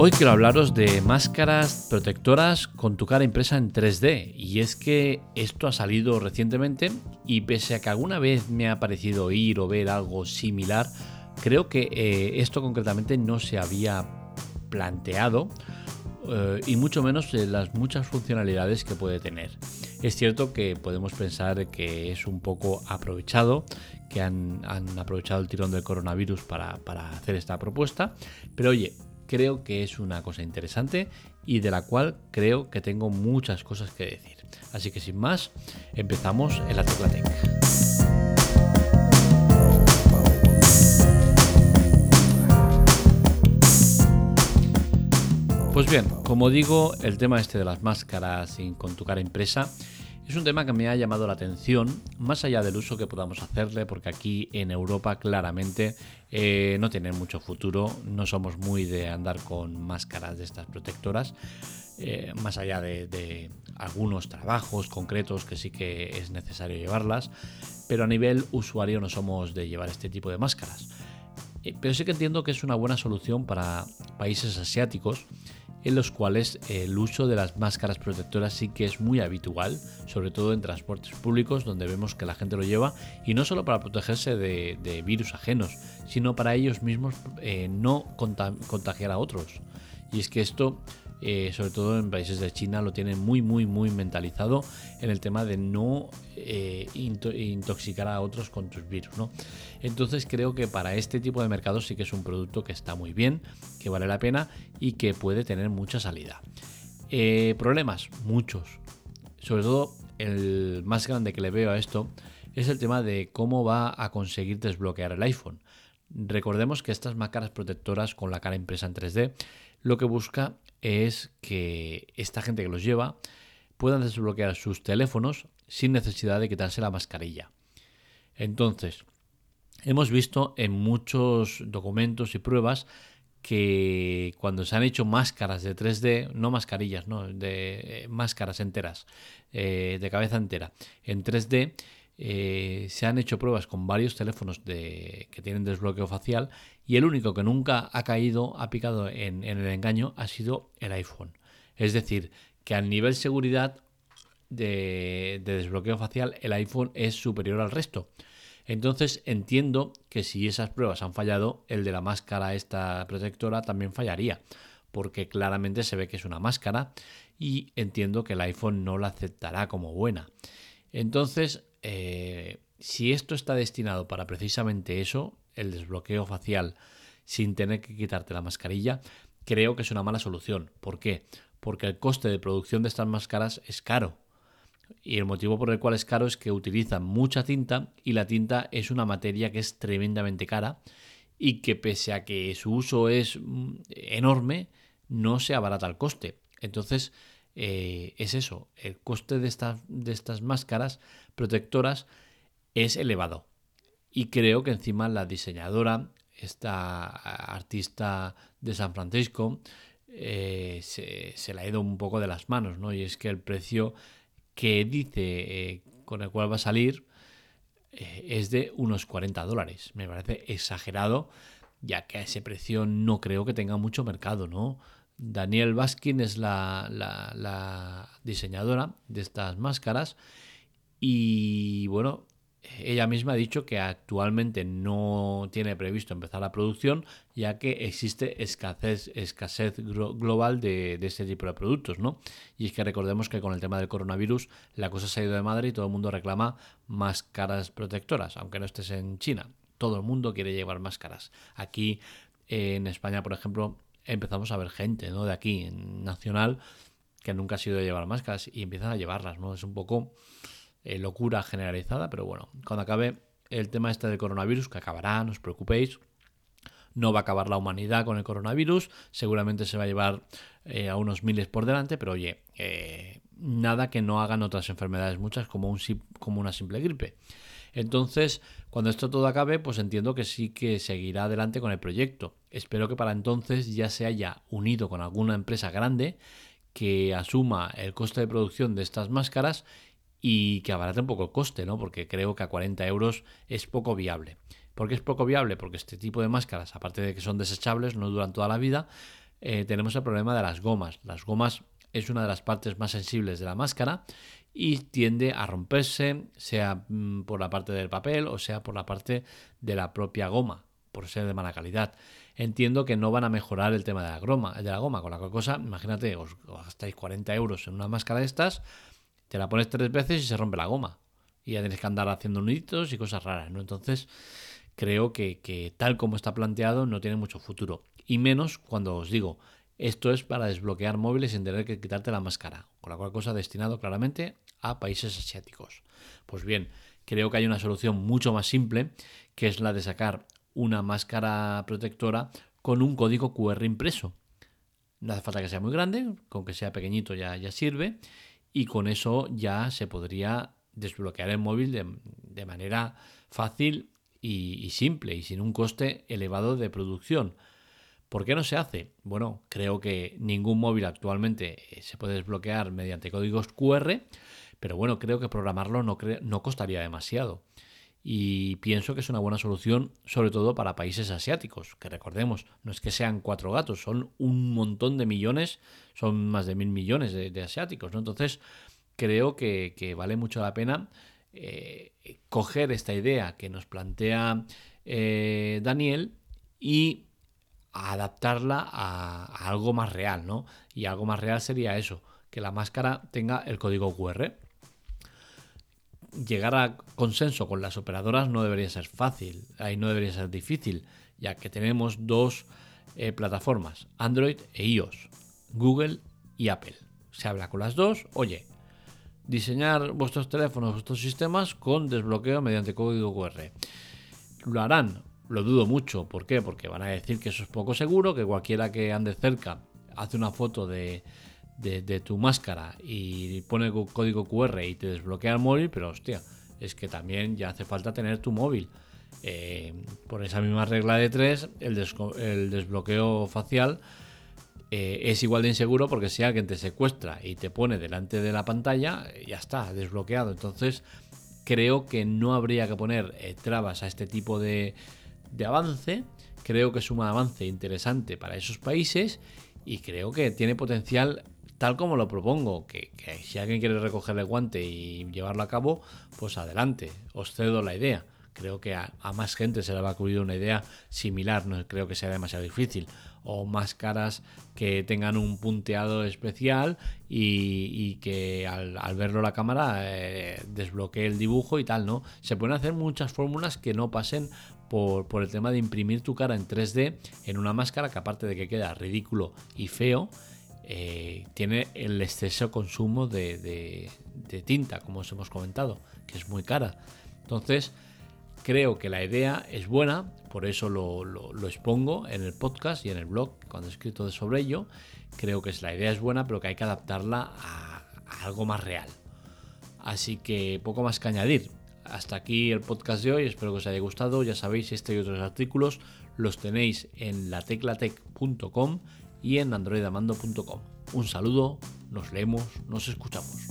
Hoy quiero hablaros de máscaras protectoras con tu cara impresa en 3D. Y es que esto ha salido recientemente y pese a que alguna vez me ha parecido oír o ver algo similar, creo que eh, esto concretamente no se había planteado eh, y mucho menos las muchas funcionalidades que puede tener. Es cierto que podemos pensar que es un poco aprovechado, que han, aprovechado el tirón del coronavirus para, para hacer esta propuesta, pero oye, creo que es una cosa interesante y de la cual creo que tengo muchas cosas que decir. Así que sin más, empezamos en la Teclatec. Pues bien, como digo, el tema este de las máscaras con tu cara impresa es un tema que me ha llamado la atención, más allá del uso que podamos hacerle, porque aquí en Europa claramente eh, no tiene mucho futuro, no somos muy de andar con máscaras de estas protectoras, eh, más allá de, algunos trabajos concretos que sí que es necesario llevarlas, pero a nivel usuario no somos de llevar este tipo de máscaras. Eh, pero sí que entiendo que es una buena solución para países asiáticos en los cuales el uso de las máscaras protectoras sí que es muy habitual, sobre todo en transportes públicos donde vemos que la gente lo lleva y no solo para protegerse de, virus ajenos, sino para ellos mismos eh, no contagiar a otros. Y es que esto eh, sobre todo en países de China, lo tienen muy, muy, muy mentalizado en el tema de no eh, intoxicar a otros con tus virus. Entonces creo que para este tipo de mercados sí que es un producto que está muy bien, que vale la pena y que puede tener mucha salida. Eh, problemas, muchos. Sobre todo el más grande que le veo a esto es el tema de cómo va a conseguir desbloquear el iPhone. Recordemos que estas máscaras protectoras con la cara impresa en 3D lo que busca es que esta gente que los lleva puedan desbloquear sus teléfonos sin necesidad de quitarse la mascarilla. Entonces, hemos visto en muchos documentos y pruebas que cuando se han hecho máscaras de 3D, no mascarillas, no, de eh, máscaras enteras, eh, de cabeza entera, en 3D, eh, se han hecho pruebas con varios teléfonos de, que tienen desbloqueo facial y el único que nunca ha caído, ha picado en, el engaño, ha sido el iPhone. Es decir, que al nivel seguridad de, desbloqueo facial, el iPhone es superior al resto. Entonces entiendo que si esas pruebas han fallado, el de la máscara esta protectora también fallaría, porque claramente se ve que es una máscara y entiendo que el iPhone no la aceptará como buena. Entonces, eh, si esto está destinado para precisamente eso, el desbloqueo facial sin tener que quitarte la mascarilla, creo que es una mala solución. ¿Por qué? Porque el coste de producción de estas máscaras es caro. Y el motivo por el cual es caro es que utilizan mucha tinta y la tinta es una materia que es tremendamente cara y que pese a que su uso es mm, enorme, no se abarata el coste. Entonces, eh, es eso, el coste de, de estas máscaras protectoras es elevado. Y creo que encima la diseñadora, esta artista de San Francisco, eh, se, le ha ido un poco de las manos, ¿no? Y es que el precio que dice eh, con el cual va a salir es de unos 40 dólares. Me parece exagerado, ya que a ese precio no creo que tenga mucho mercado, ¿no? Daniel Baskin es la, diseñadora de estas máscaras y bueno, ella misma ha dicho que actualmente no tiene previsto empezar la producción ya que existe escasez, escasez global de, de, este tipo de productos, ¿no? Y es que recordemos que con el tema del coronavirus la cosa se ha ido de madre y todo el mundo reclama máscaras protectoras, aunque no estés en China. Todo el mundo quiere llevar máscaras. Aquí en España, por ejemplo, empezamos a ver gente ¿no? de aquí, en nacional, que nunca ha sido de llevar máscaras y empiezan a llevarlas. ¿no? Es un poco eh, locura generalizada, pero bueno, cuando acabe el tema este del coronavirus, que acabará, no os preocupéis, no va a acabar la humanidad con el coronavirus, seguramente se va a llevar eh, a unos miles por delante, pero oye, eh, nada que no hagan otras enfermedades muchas como, un, como una simple gripe. Entonces, cuando esto todo acabe, pues entiendo que sí que seguirá adelante con el proyecto. Espero que para entonces ya se haya unido con alguna empresa grande que asuma el coste de producción de estas máscaras y que abarate un poco el coste, ¿no? Porque creo que a 40 euros es poco viable. ¿Por qué es poco viable? Porque este tipo de máscaras, aparte de que son desechables, no duran toda la vida, eh, tenemos el problema de las gomas. Las gomas es una de las partes más sensibles de la máscara y tiende a romperse, sea mm, por la parte del papel o sea por la parte de la propia goma, por ser de mala calidad. Entiendo que no van a mejorar el tema de la goma, de la goma con la cual cosa, imagínate, os gastáis 40 euros en una máscara de estas, te la pones tres veces y se rompe la goma. Y ya tienes que andar haciendo nuditos y cosas raras, ¿no? Entonces, creo que, que tal como está planteado no tiene mucho futuro. Y menos cuando os digo, esto es para desbloquear móviles sin tener que quitarte la máscara, con la cual cosa destinado claramente a países asiáticos. Pues bien, creo que hay una solución mucho más simple, que es la de sacar una máscara protectora con un código QR impreso. No hace falta que sea muy grande, con que sea pequeñito ya, ya sirve, y con eso ya se podría desbloquear el móvil de, manera fácil y simple y sin un coste elevado de producción. ¿Por qué no se hace? Bueno, creo que ningún móvil actualmente eh, se puede desbloquear mediante códigos QR, pero bueno, creo que programarlo no, no costaría demasiado. Y pienso que es una buena solución, sobre todo para países asiáticos, que recordemos, no es que sean cuatro gatos, son un montón de millones, son más de mil millones de, asiáticos, ¿no? Entonces, creo que, vale mucho la pena eh, coger esta idea que nos plantea eh, Daniel y adaptarla a, algo más real, ¿no? Y algo más real sería eso, que la máscara tenga el código QR. Llegar a consenso con las operadoras no debería ser fácil, ahí no debería ser difícil, ya que tenemos dos eh, plataformas, Android e iOS, Google y Apple. Se habla con las dos, oye, diseñar vuestros teléfonos, vuestros sistemas con desbloqueo mediante código QR. Lo harán, lo dudo mucho. ¿Por qué? Porque van a decir que eso es poco seguro, que cualquiera que ande cerca hace una foto de, tu máscara y pone el código QR y te desbloquea el móvil, pero hostia, es que también ya hace falta tener tu móvil. Eh, por esa misma regla de tres, el, desbloqueo facial eh, es igual de inseguro porque si alguien te secuestra y te pone delante de la pantalla, ya está, desbloqueado. Entonces, creo que no habría que poner eh, trabas a este tipo de, de avance. Creo que es un avance interesante para esos países y creo que tiene potencial tal como lo propongo, que, si alguien quiere recoger el guante y llevarlo a cabo, pues adelante, os cedo la idea. Creo que a, más gente se le va a ocurrir una idea similar, no creo que sea demasiado difícil. O máscaras que tengan un punteado especial y, que al, verlo la cámara eh, desbloquee el dibujo y tal, ¿no? Se pueden hacer muchas fórmulas que no pasen por, el tema de imprimir tu cara en 3D en una máscara que aparte de que queda ridículo y feo, eh, tiene el exceso consumo de, tinta, como os hemos comentado, que es muy cara. Entonces, creo que la idea es buena, por eso lo, expongo en el podcast y en el blog cuando he escrito sobre ello. Creo que la idea es buena, pero que hay que adaptarla a algo más real. Así que poco más que añadir. Hasta aquí el podcast de hoy, espero que os haya gustado. Ya sabéis, este y otros artículos los tenéis en lateclatec.com y en androidamando.com. Un saludo, nos leemos, nos escuchamos.